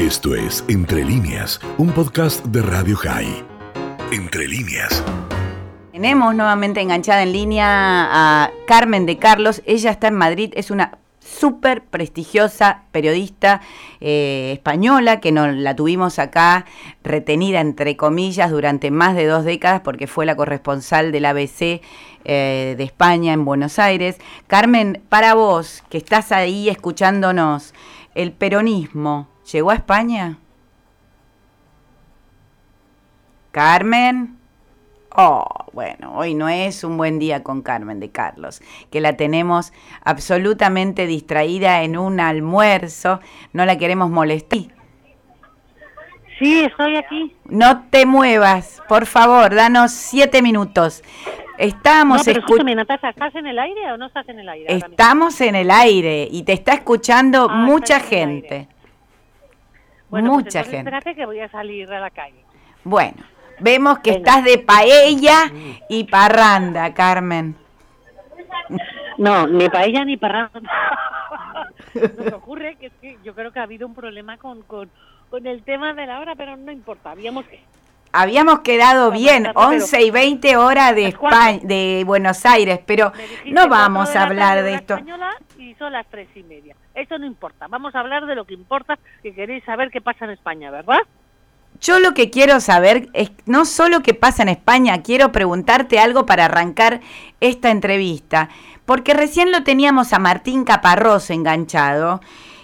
Esto es Entre líneas, un podcast de Radio High. Entre líneas. Tenemos nuevamente enganchada en línea a Carmen de Carlos. Ella está en Madrid, es una súper prestigiosa periodista eh, española que nos la tuvimos acá retenida entre comillas durante más de dos décadas porque fue la corresponsal del ABC eh, de España en Buenos Aires. Carmen, para vos que estás ahí escuchándonos, ¿el peronismo llegó a España? Carmen. Oh, bueno, hoy no es un buen día con Carmen de Carlos, que la tenemos absolutamente distraída en un almuerzo, no la queremos molestar. Sí, estoy aquí. No te muevas, por favor, danos siete minutos. Estamos no, escuchando. ¿estás en el aire o no estás en el aire? Estamos en el aire y te está escuchando ah, mucha gente. Bueno, pues mucha gente. Espérate que voy a salir a la calle. Bueno. Vemos que estás de paella y parranda, Carmen. No, ni paella ni parranda. Nos ocurre que, es que yo creo que ha habido un problema con, con, con el tema de la hora, pero no importa. Habíamos Habíamos quedado bien, 11 y 20 horas de España, de Buenos Aires, pero no vamos a hablar de esto. Y son las tres y media. Eso no importa. Vamos a hablar de lo que importa, que queréis saber qué pasa en España, ¿verdad? Yo lo que quiero saber es no solo qué pasa en España, quiero preguntarte algo para arrancar esta entrevista, porque recién lo teníamos a Martín Caparrós enganchado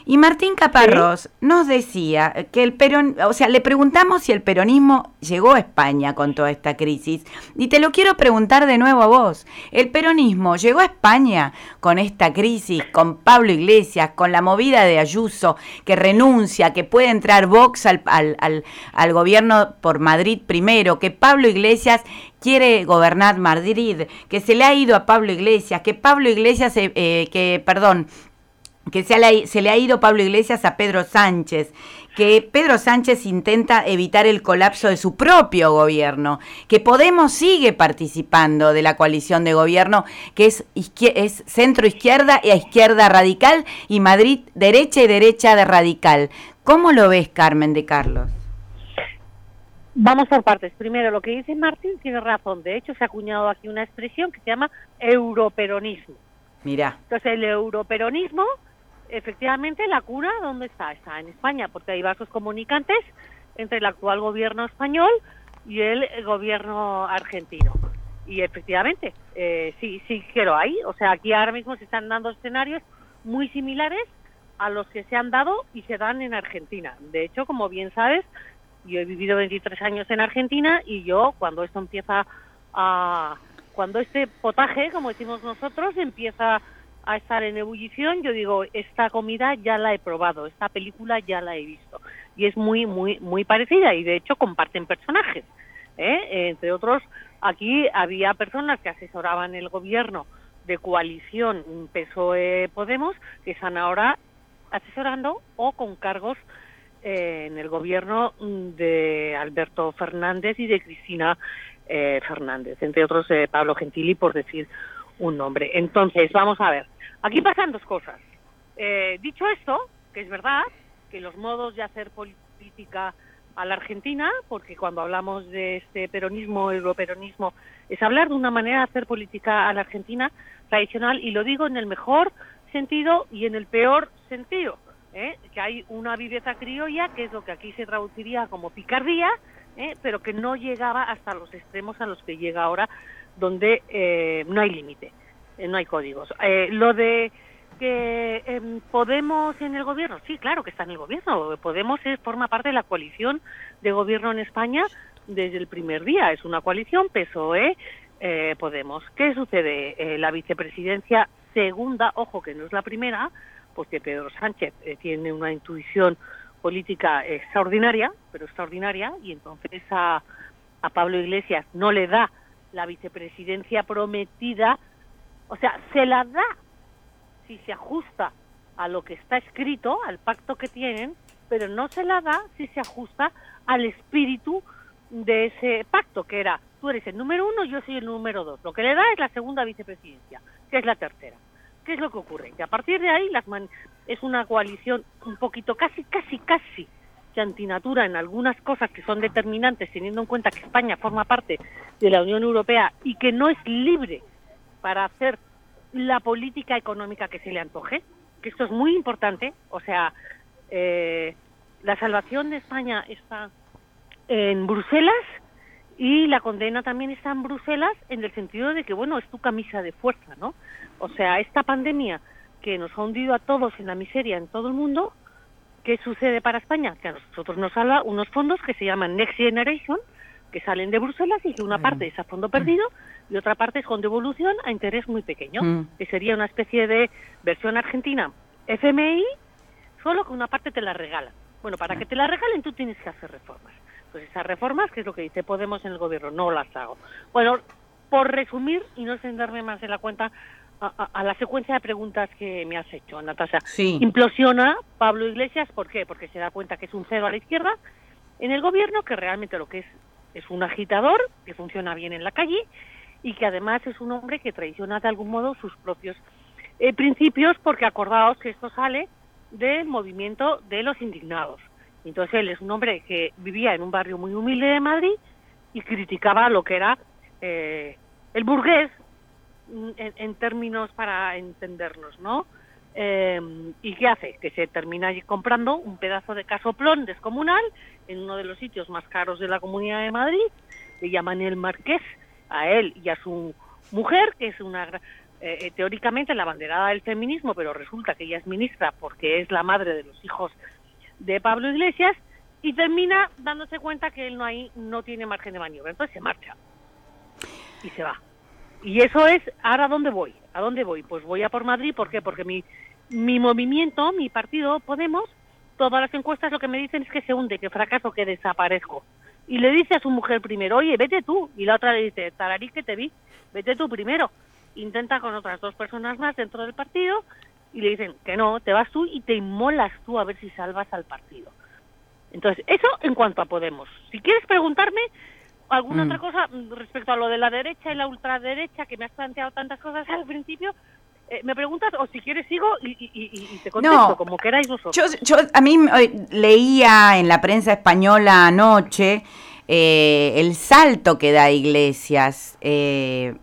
y Martín Caparrós nos decía que el peron, o sea, le preguntamos si el peronismo llegó a España con toda esta crisis. Y te lo quiero preguntar de nuevo a vos. ¿El peronismo llegó a España con esta crisis, con Pablo Iglesias, con la movida de Ayuso, que renuncia, que puede entrar Vox al, al, al, gobierno por Madrid primero, que Pablo Iglesias quiere gobernar Madrid, que se le ha ido a Pablo Iglesias, que Pablo Iglesias, eh, eh, que, perdón, que se, le, se le ha ido Pablo Iglesias a Pedro Sánchez, que Pedro Sánchez intenta evitar el colapso de su propio gobierno, que Podemos sigue participando de la coalición de gobierno, que es, es centro izquierda y a izquierda radical, y Madrid derecha y derecha de radical. ¿Cómo lo ves, Carmen de Carlos? Vamos por partes. Primero, lo que dice Martín tiene razón. De hecho, se ha acuñado aquí una expresión que se llama europeronismo. Mira. Entonces, el europeronismo efectivamente la cura, ¿dónde está? Está en España, porque hay vasos comunicantes entre el actual gobierno español y el gobierno argentino. Y efectivamente, eh, sí, sí que lo hay. O sea, aquí ahora mismo se están dando escenarios muy similares a los que se han dado y se dan en Argentina. De hecho, como bien sabes, yo he vivido 23 años en Argentina y yo cuando esto empieza a... Cuando este potaje, como decimos nosotros, empieza a estar en ebullición, yo digo, esta comida ya la he probado, esta película ya la he visto. Y es muy, muy, muy parecida y de hecho comparten personajes. ¿eh? Entre otros, aquí había personas que asesoraban el gobierno de coalición PSOE-Podemos que están ahora asesorando o con cargos eh, en el gobierno de Alberto Fernández y de Cristina eh, Fernández, entre otros Pablo Gentili, por decir un nombre. Entonces, vamos a ver. Aquí pasan dos cosas. Eh, dicho esto, que es verdad que los modos de hacer política a la Argentina, porque cuando hablamos de este peronismo, europeronismo, es hablar de una manera de hacer política a la Argentina tradicional, y lo digo en el mejor sentido y en el peor sentido, ¿eh? que hay una viveza criolla, que es lo que aquí se traduciría como picardía, ¿eh? pero que no llegaba hasta los extremos a los que llega ahora, donde no hay límite. Eh, no hay códigos. Eh, lo de que em, Podemos en el gobierno, sí, claro que está en el gobierno. Podemos es, forma parte de la coalición de gobierno en España desde el primer día. Es una coalición PSOE. Eh, Podemos. ¿Qué sucede? la vicepresidencia segunda, ojo que no es la primera, porque Pedro Sánchez tiene una intuición política extraordinaria, pero extraordinaria, y entonces a, a Pablo Iglesias no le da la vicepresidencia prometida o sea, se la da si se ajusta a lo que está escrito, al pacto que tienen, pero no se la da si se ajusta al espíritu de ese pacto, que era, tú eres el número uno, yo soy el número dos. Lo que le da es la segunda vicepresidencia, que es la tercera. ¿Qué es lo que ocurre? Que a partir de ahí las es una coalición un poquito casi, casi, casi antinatura en algunas cosas que son determinantes, teniendo en cuenta que España forma parte de la Unión Europea y que no es libre para hacer la política económica que se le antoje, que esto es muy importante, o sea, eh, la salvación de España está en Bruselas y la condena también está en Bruselas en el sentido de que, bueno, es tu camisa de fuerza, ¿no? O sea, esta pandemia que nos ha hundido a todos en la miseria en todo el mundo, ¿qué sucede para España? Que a nosotros nos salva unos fondos que se llaman Next Generation, que salen de Bruselas y que una parte es a fondo perdido y otra parte es con devolución a interés muy pequeño, Mm. que sería una especie de versión argentina FMI, solo que una parte te la regalan. Bueno, para que te la regalen tú tienes que hacer reformas. Pues esas reformas, que es lo que dice Podemos en el gobierno, no las hago. Bueno, por resumir y no extenderme más en la cuenta a, la secuencia de preguntas que me has hecho, Natasha. Sí. Implosiona Pablo Iglesias, ¿por qué? Porque se da cuenta que es un cero a la izquierda en el gobierno, que realmente lo que es es un agitador, que funciona bien en la calle y que además es un hombre que traiciona de algún modo sus propios eh, principios, porque acordaos que esto sale del movimiento de los indignados. Entonces él es un hombre que vivía en un barrio muy humilde de Madrid y criticaba lo que era eh, el burgués en, en términos para entendernos, ¿no? Eh, ¿Y qué hace? Que se termina comprando un pedazo de casoplón descomunal en uno de los sitios más caros de la Comunidad de Madrid. Le llaman el Marqués a él y a su mujer, que es una eh, eh, teóricamente la banderada del feminismo, pero resulta que ella es ministra porque es la madre de los hijos de Pablo Iglesias y termina dándose cuenta que él no ahí no tiene margen de maniobra, entonces se marcha y se va. Y eso es, ahora ¿a dónde voy? ¿A dónde voy? Pues voy a por Madrid, ¿por qué? Porque mi, mi movimiento, mi partido, Podemos, todas las encuestas lo que me dicen es que se hunde, que fracaso, que desaparezco. Y le dice a su mujer primero, oye, vete tú. Y la otra le dice, tararí que te vi, vete tú primero. Intenta con otras dos personas más dentro del partido y le dicen que no, te vas tú y te inmolas tú a ver si salvas al partido. Entonces, eso en cuanto a Podemos. Si quieres preguntarme alguna Mm. otra cosa mm, respecto a lo de la derecha y la ultraderecha, que me has planteado tantas cosas al principio, eh, me preguntas o si quieres sigo y, y- y- y te contesto, No. como queráis vosotros. Yo, yo a mí eh, leía en la prensa española anoche eh, el salto que da Iglesias. eh,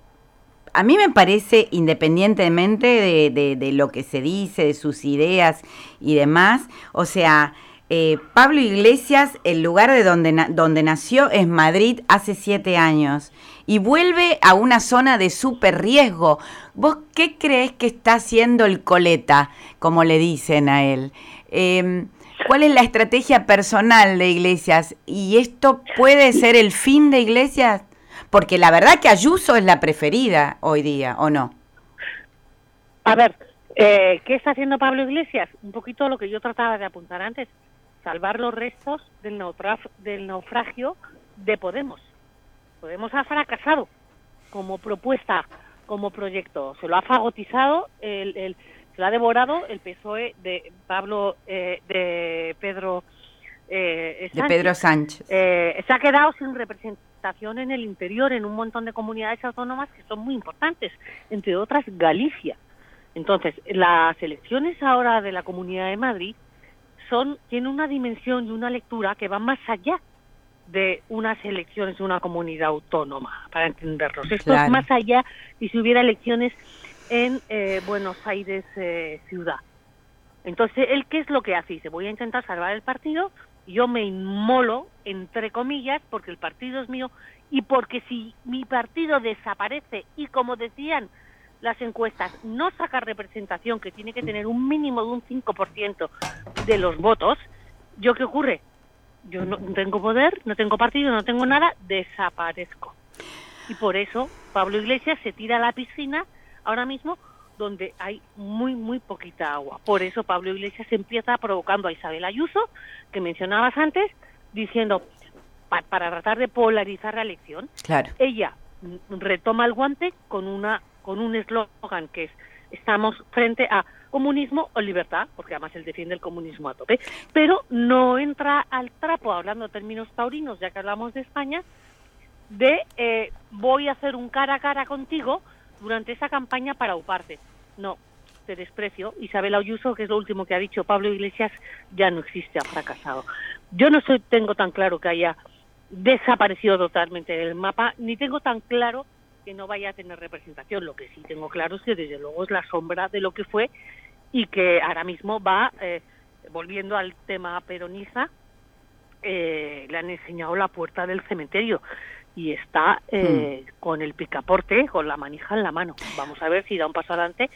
a mí me parece, independientemente de, de- de lo que se dice, de sus ideas y demás, o sea, eh, Pablo Iglesias, el lugar de donde, na- donde nació es Madrid hace siete años y vuelve a una zona de súper riesgo. ¿Vos qué crees que está haciendo el coleta, como le dicen a él? Eh, ¿Cuál es la estrategia personal de Iglesias? ¿Y esto puede ser el fin de Iglesias? Porque la verdad que Ayuso es la preferida hoy día, ¿o no? A ver, eh, ¿qué está haciendo Pablo Iglesias? Un poquito lo que yo trataba de apuntar antes, salvar los restos del, naufrag- del naufragio de Podemos. Podemos ha fracasado como propuesta, como proyecto. Se lo ha fagotizado, el, el- se lo ha devorado el PSOE de Pablo, eh, de Pedro eh, De Sánchez. Pedro Sánchez. Eh, se ha quedado sin representación en el interior, en un montón de comunidades autónomas que son muy importantes, entre otras Galicia. Entonces, las elecciones ahora de la Comunidad de Madrid son tienen una dimensión y una lectura que va más allá de unas elecciones de una comunidad autónoma, para entendernos. Esto Claro. es más allá y si hubiera elecciones en eh, Buenos Aires eh, ciudad. Entonces, ¿él qué es lo que hace? Dice, voy a intentar salvar el partido, yo me inmolo, entre comillas, porque el partido es mío y porque si mi partido desaparece y como decían las encuestas, no saca representación, que tiene que tener un mínimo de un 5% de los votos, ¿yo qué ocurre? Yo no tengo poder, no tengo partido, no tengo nada, desaparezco. Y por eso Pablo Iglesias se tira a la piscina ahora mismo donde hay muy, muy poquita agua. Por eso Pablo Iglesias empieza provocando a Isabel Ayuso, que mencionabas antes, diciendo, pa- para tratar de polarizar la elección, Claro. ella retoma el guante con una con un eslogan que es estamos frente a comunismo o libertad, porque además él defiende el comunismo a tope, pero no entra al trapo, hablando en términos taurinos, ya que hablamos de España, de eh, voy a hacer un cara a cara contigo durante esa campaña para uparte. No, te desprecio. Isabel Ayuso, que es lo último que ha dicho Pablo Iglesias, ya no existe, ha fracasado. Yo no soy, tengo tan claro que haya desaparecido totalmente del mapa, ni tengo tan claro que no vaya a tener representación. Lo que sí tengo claro es que desde luego es la sombra de lo que fue y que ahora mismo va, eh, volviendo al tema peronista, eh, le han enseñado la puerta del cementerio y está eh, hmm. con el picaporte, con la manija en la mano. Vamos a ver si da un paso adelante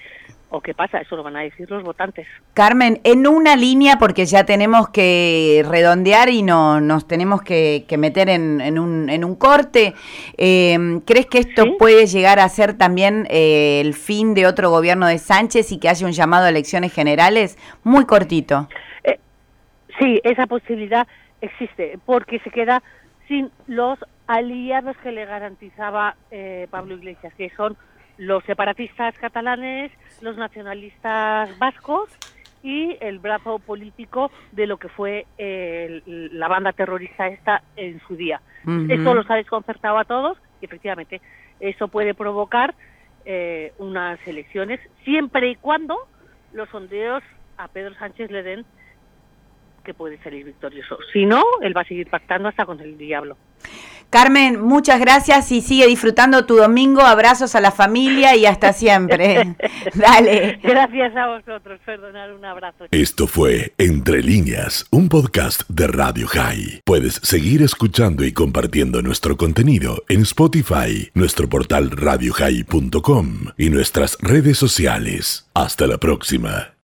o qué pasa, eso lo van a decir los votantes. Carmen, en una línea, porque ya tenemos que redondear y no nos tenemos que, meter en, un, en un corte, eh, ¿crees que esto puede llegar a ser también eh, el fin de otro gobierno de Sánchez y que haya un llamado a elecciones generales? Muy cortito. sí, esa posibilidad existe, porque se queda sin los aliados que le garantizaba eh, Pablo Iglesias, que son los separatistas catalanes, los nacionalistas vascos y el brazo político de lo que fue eh, la banda terrorista esta en su día. Eso los ha desconcertado a todos y efectivamente eso puede provocar eh, unas elecciones siempre y cuando los sondeos a Pedro Sánchez le den que puede salir victorioso. Si no, él va a seguir pactando hasta con el diablo. Carmen, muchas gracias y sigue disfrutando tu domingo. Abrazos a la familia y hasta siempre. Dale. Gracias a vosotros. Perdonad, un abrazo. Esto fue Entre líneas, un podcast de Radio High. Puedes seguir escuchando y compartiendo nuestro contenido en Spotify, nuestro portal radiohigh.com y nuestras redes sociales. Hasta la próxima.